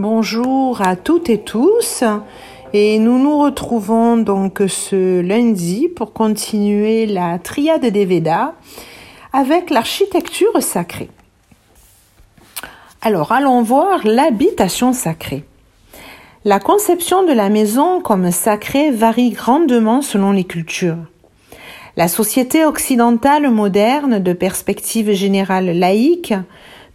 Bonjour à toutes et tous et nous nous retrouvons donc ce lundi pour continuer la triade des Védas avec l'architecture sacrée. Alors allons voir l'habitation sacrée. La conception de la maison comme sacrée varie grandement selon les cultures. La société occidentale moderne de perspective générale laïque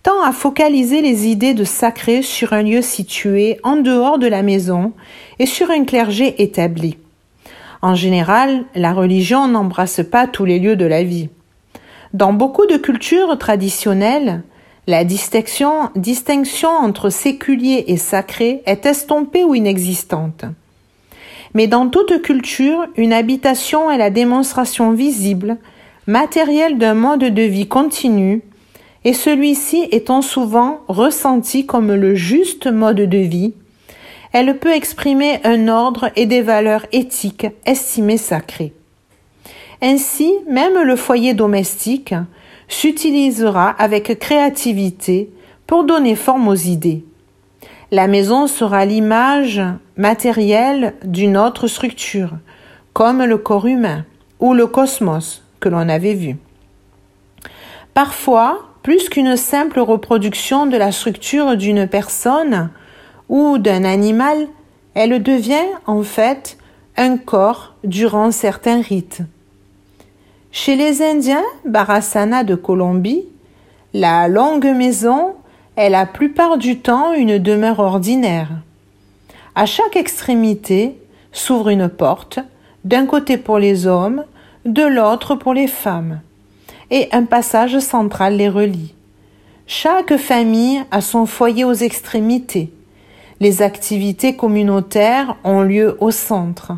tend à focaliser les idées de sacré sur un lieu situé en dehors de la maison et sur un clergé établi. En général, la religion n'embrasse pas tous les lieux de la vie. Dans beaucoup de cultures traditionnelles, la distinction, distinction entre séculier et sacré est estompée ou inexistante. Mais dans toute culture, une habitation est la démonstration visible, matérielle d'un mode de vie continu, et celui-ci étant souvent ressenti comme le juste mode de vie, elle peut exprimer un ordre et des valeurs éthiques estimées sacrées. Ainsi, même le foyer domestique s'utilisera avec créativité pour donner forme aux idées. La maison sera l'image matérielle d'une autre structure, comme le corps humain ou le cosmos que l'on avait vu. Parfois, plus qu'une simple reproduction de la structure d'une personne ou d'un animal, elle devient en fait un corps durant certains rites. Chez les Indiens Barasana de Colombie, la longue maison est la plupart du temps une demeure ordinaire. À chaque extrémité s'ouvre une porte, d'un côté pour les hommes, de l'autre pour les femmes et un passage central les relie. Chaque famille a son foyer aux extrémités. Les activités communautaires ont lieu au centre.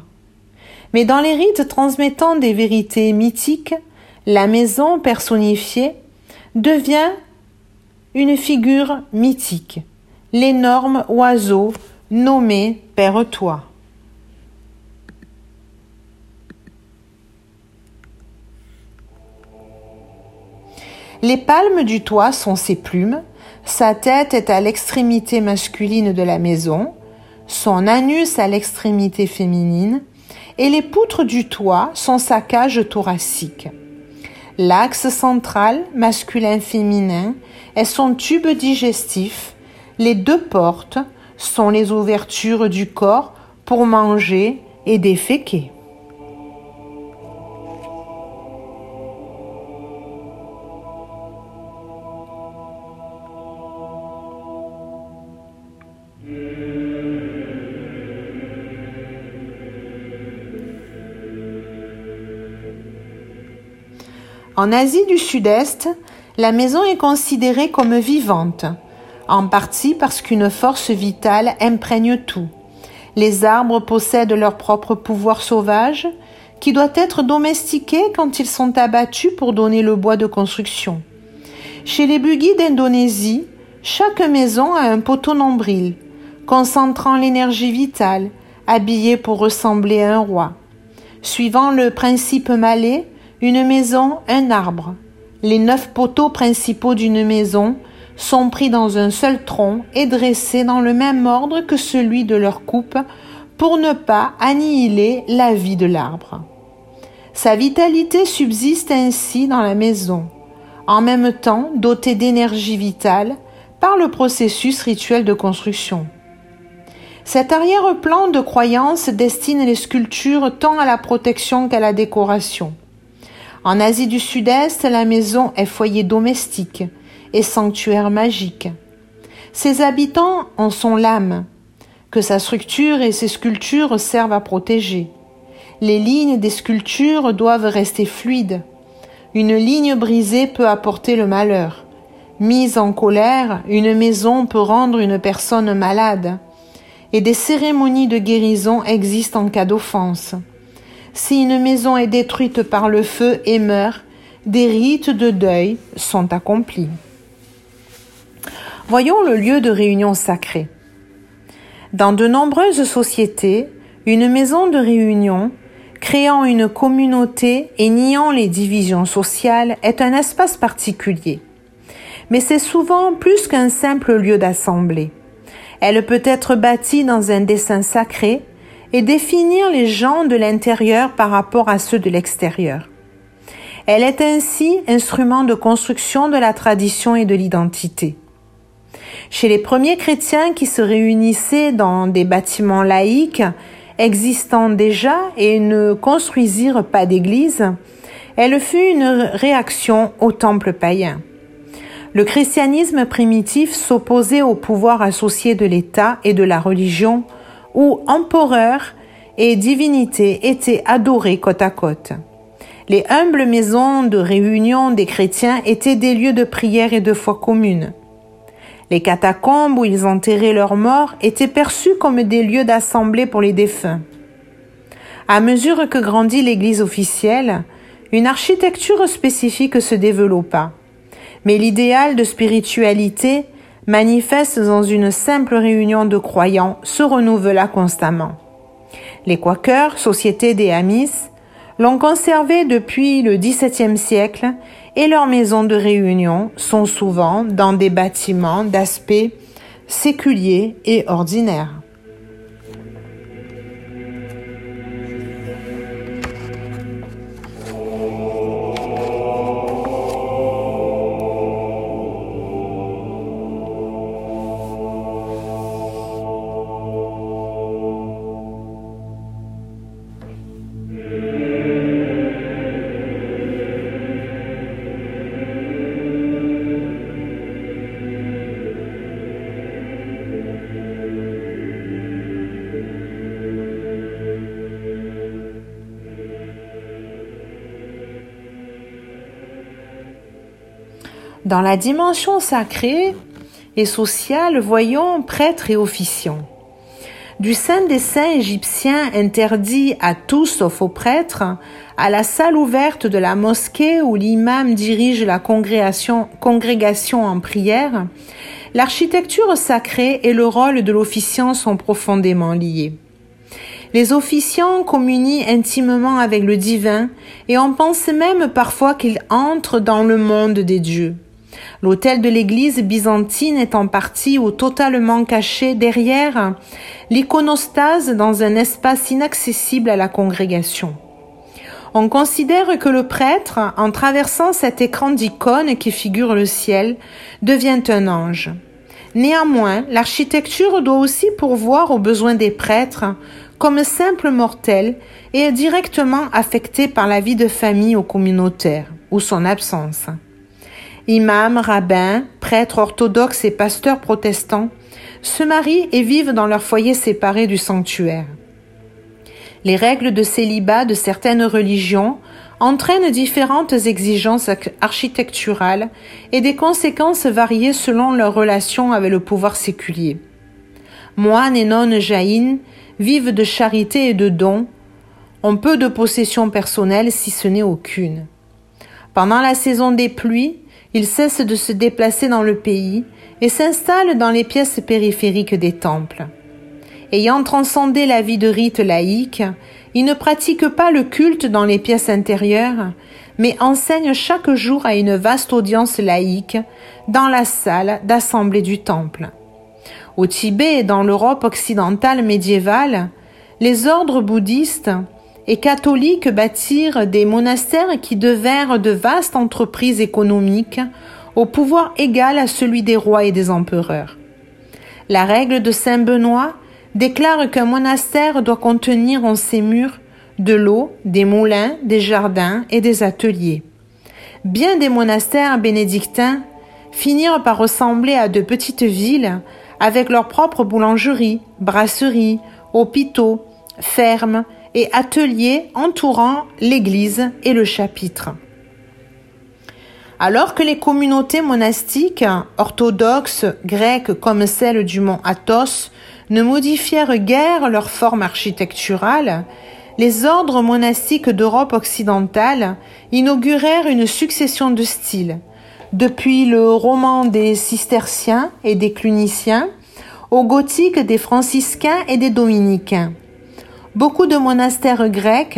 Mais dans les rites transmettant des vérités mythiques, la maison personnifiée devient une figure mythique, l'énorme oiseau nommé Père-toi. Les palmes du toit sont ses plumes, sa tête est à l'extrémité masculine de la maison, son anus à l'extrémité féminine, et les poutres du toit sont sa cage thoracique. L'axe central, masculin-féminin, est son tube digestif. Les deux portes sont les ouvertures du corps pour manger et déféquer. En Asie du Sud-Est, la maison est considérée comme vivante, en partie parce qu'une force vitale imprègne tout. Les arbres possèdent leur propre pouvoir sauvage, qui doit être domestiqué quand ils sont abattus pour donner le bois de construction. Chez les Bugis d'Indonésie, chaque maison a un poteau nombril, concentrant l'énergie vitale, habillé pour ressembler à un roi. Suivant le principe malais, une maison, un arbre. Les neuf poteaux principaux d'une maison sont pris dans un seul tronc et dressés dans le même ordre que celui de leur coupe pour ne pas annihiler la vie de l'arbre. Sa vitalité subsiste ainsi dans la maison, en même temps dotée d'énergie vitale par le processus rituel de construction. Cet arrière-plan de croyance destine les sculptures tant à la protection qu'à la décoration. En Asie du Sud-Est, la maison est foyer domestique et sanctuaire magique. Ses habitants en sont l'âme, que sa structure et ses sculptures servent à protéger. Les lignes des sculptures doivent rester fluides. Une ligne brisée peut apporter le malheur. Mise en colère, une maison peut rendre une personne malade. Et des cérémonies de guérison existent en cas d'offense. Si une maison est détruite par le feu et meurt, des rites de deuil sont accomplis. Voyons le lieu de réunion sacré. Dans de nombreuses sociétés, une maison de réunion, créant une communauté et niant les divisions sociales, est un espace particulier. Mais c'est souvent plus qu'un simple lieu d'assemblée. Elle peut être bâtie dans un dessin sacré et définir les gens de l'intérieur par rapport à ceux de l'extérieur. Elle est ainsi instrument de construction de la tradition et de l'identité. Chez les premiers chrétiens qui se réunissaient dans des bâtiments laïques existant déjà et ne construisirent pas d'église, elle fut une réaction au temple païen. Le christianisme primitif s'opposait au pouvoir associé de l'État et de la religion, où empereur et divinité étaient adorés côte à côte. Les humbles maisons de réunion des chrétiens étaient des lieux de prière et de foi commune. Les catacombes où ils enterraient leurs morts étaient perçus comme des lieux d'assemblée pour les défunts. À mesure que grandit l'Église officielle, une architecture spécifique se développa. Mais l'idéal de spiritualité manifeste dans une simple réunion de croyants se renouvela constamment. Les Quakers, société des Amis, l'ont conservé depuis le XVIIe siècle et leurs maisons de réunion sont souvent dans des bâtiments d'aspect séculier et ordinaire. Dans la dimension sacrée et sociale, voyons prêtres et officiants. Du Saint des Saints égyptien interdit à tous sauf aux prêtres, à la salle ouverte de la mosquée où l'imam dirige la congrégation, congrégation en prière, l'architecture sacrée et le rôle de l'officiant sont profondément liés. Les officiants communient intimement avec le divin et on pense même parfois qu'ils entrent dans le monde des dieux. L'autel de l'église byzantine est en partie ou totalement caché derrière l'iconostase dans un espace inaccessible à la congrégation. On considère que le prêtre, en traversant cet écran d'icônes qui figure le ciel, devient un ange. Néanmoins, l'architecture doit aussi pourvoir aux besoins des prêtres comme simples mortels et est directement affectée par la vie de famille ou communautaire, ou son absence imams, rabbins, prêtres orthodoxes et pasteurs protestants, se marient et vivent dans leur foyer séparé du sanctuaire. Les règles de célibat de certaines religions entraînent différentes exigences architecturales et des conséquences variées selon leur relation avec le pouvoir séculier. Moines et nonnes jaïnes vivent de charité et de dons, ont peu de possessions personnelles si ce n'est aucune. Pendant la saison des pluies, ils cessent de se déplacer dans le pays et s'installent dans les pièces périphériques des temples. Ayant transcendé la vie de rite laïque, ils ne pratiquent pas le culte dans les pièces intérieures, mais enseignent chaque jour à une vaste audience laïque dans la salle d'assemblée du temple. Au Tibet et dans l'Europe occidentale médiévale, les ordres bouddhistes et catholiques bâtirent des monastères qui devinrent de vastes entreprises économiques au pouvoir égal à celui des rois et des empereurs. La règle de Saint Benoît déclare qu'un monastère doit contenir en ses murs de l'eau, des moulins, des jardins et des ateliers. Bien des monastères bénédictins finirent par ressembler à de petites villes avec leurs propres boulangeries, brasseries, hôpitaux, fermes et ateliers entourant l'église et le chapitre. Alors que les communautés monastiques orthodoxes grecques comme celle du mont Athos ne modifièrent guère leur forme architecturale, les ordres monastiques d'Europe occidentale inaugurèrent une succession de styles, depuis le roman des cisterciens et des cluniciens au gothique des franciscains et des dominicains. Beaucoup de monastères grecs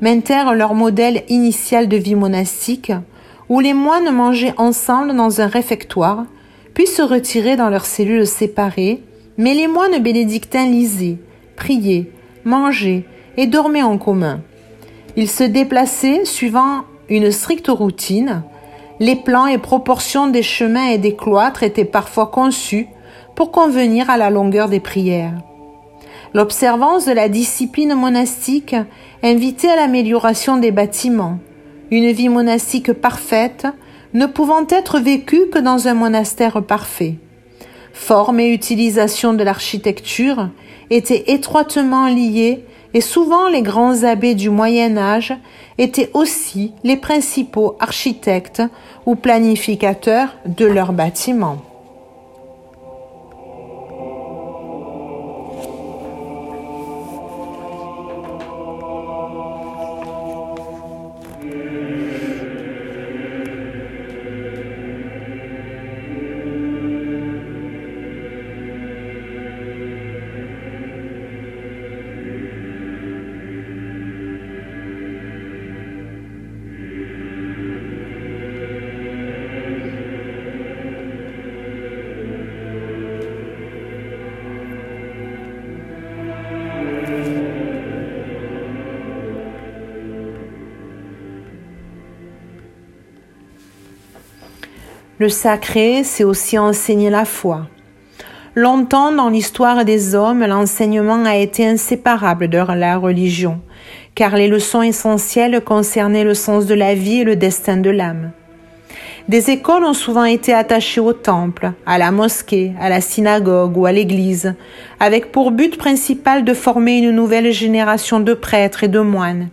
maintinrent leur modèle initial de vie monastique, où les moines mangeaient ensemble dans un réfectoire, puis se retiraient dans leurs cellules séparées Mais les moines bénédictins lisaient, priaient, mangeaient et dormaient en commun. Ils se déplaçaient suivant une stricte routine. Les plans et proportions des chemins et des cloîtres étaient parfois conçus pour convenir à la longueur des prières. L'observance de la discipline monastique invitait à l'amélioration des bâtiments, une vie monastique parfaite ne pouvant être vécue que dans un monastère parfait. Forme et utilisation de l'architecture étaient étroitement liées et souvent les grands abbés du Moyen Âge étaient aussi les principaux architectes ou planificateurs de leurs bâtiments. Le sacré, c'est aussi enseigner la foi. Longtemps dans l'histoire des hommes, l'enseignement a été inséparable de la religion, car les leçons essentielles concernaient le sens de la vie et le destin de l'âme. Des écoles ont souvent été attachées au temple, à la mosquée, à la synagogue ou à l'église, avec pour but principal de former une nouvelle génération de prêtres et de moines,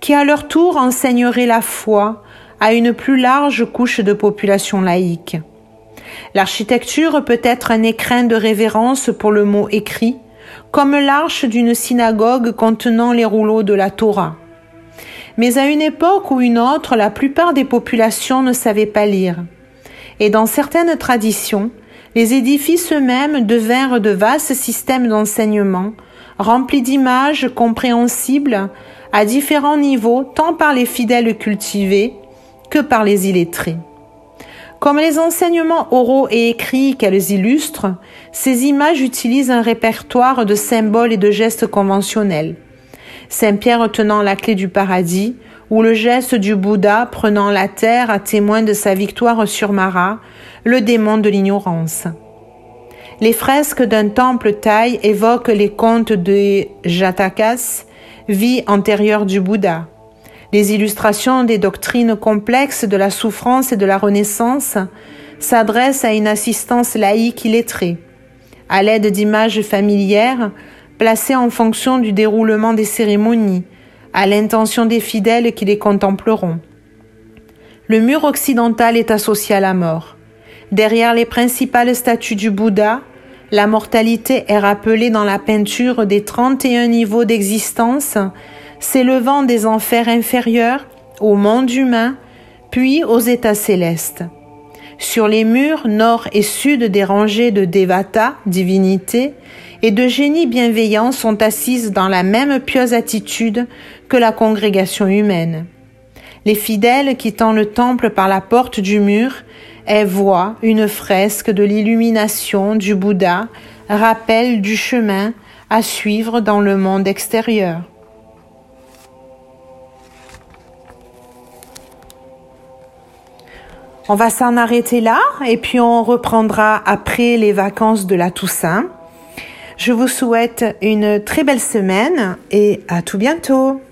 qui à leur tour enseigneraient la foi, à une plus large couche de population laïque. L'architecture peut être un écrin de révérence pour le mot écrit, comme l'arche d'une synagogue contenant les rouleaux de la Torah. Mais à une époque ou une autre, la plupart des populations ne savaient pas lire. Et dans certaines traditions, les édifices eux-mêmes devinrent de vastes systèmes d'enseignement, remplis d'images compréhensibles à différents niveaux tant par les fidèles cultivés que par les illettrés. Comme les enseignements oraux et écrits qu'elles illustrent, ces images utilisent un répertoire de symboles et de gestes conventionnels. Saint Pierre tenant la clé du paradis, ou le geste du Bouddha prenant la terre à témoin de sa victoire sur Mara, le démon de l'ignorance. Les fresques d'un temple thaï évoquent les contes de Jatakas, vie antérieure du Bouddha. Les illustrations des doctrines complexes de la souffrance et de la renaissance s'adressent à une assistance laïque illettrée, à l'aide d'images familières placées en fonction du déroulement des cérémonies, à l'intention des fidèles qui les contempleront. Le mur occidental est associé à la mort. Derrière les principales statues du Bouddha, la mortalité est rappelée dans la peinture des 31 niveaux d'existence s'élevant des enfers inférieurs au monde humain, puis aux états célestes. Sur les murs nord et sud des rangées de Devata, divinités, et de génies bienveillants sont assises dans la même pieuse attitude que la congrégation humaine. Les fidèles quittant le temple par la porte du mur, elles voient une fresque de l'illumination du Bouddha, rappel du chemin à suivre dans le monde extérieur. On va s'en arrêter là et puis on reprendra après les vacances de la Toussaint. Je vous souhaite une très belle semaine et à tout bientôt.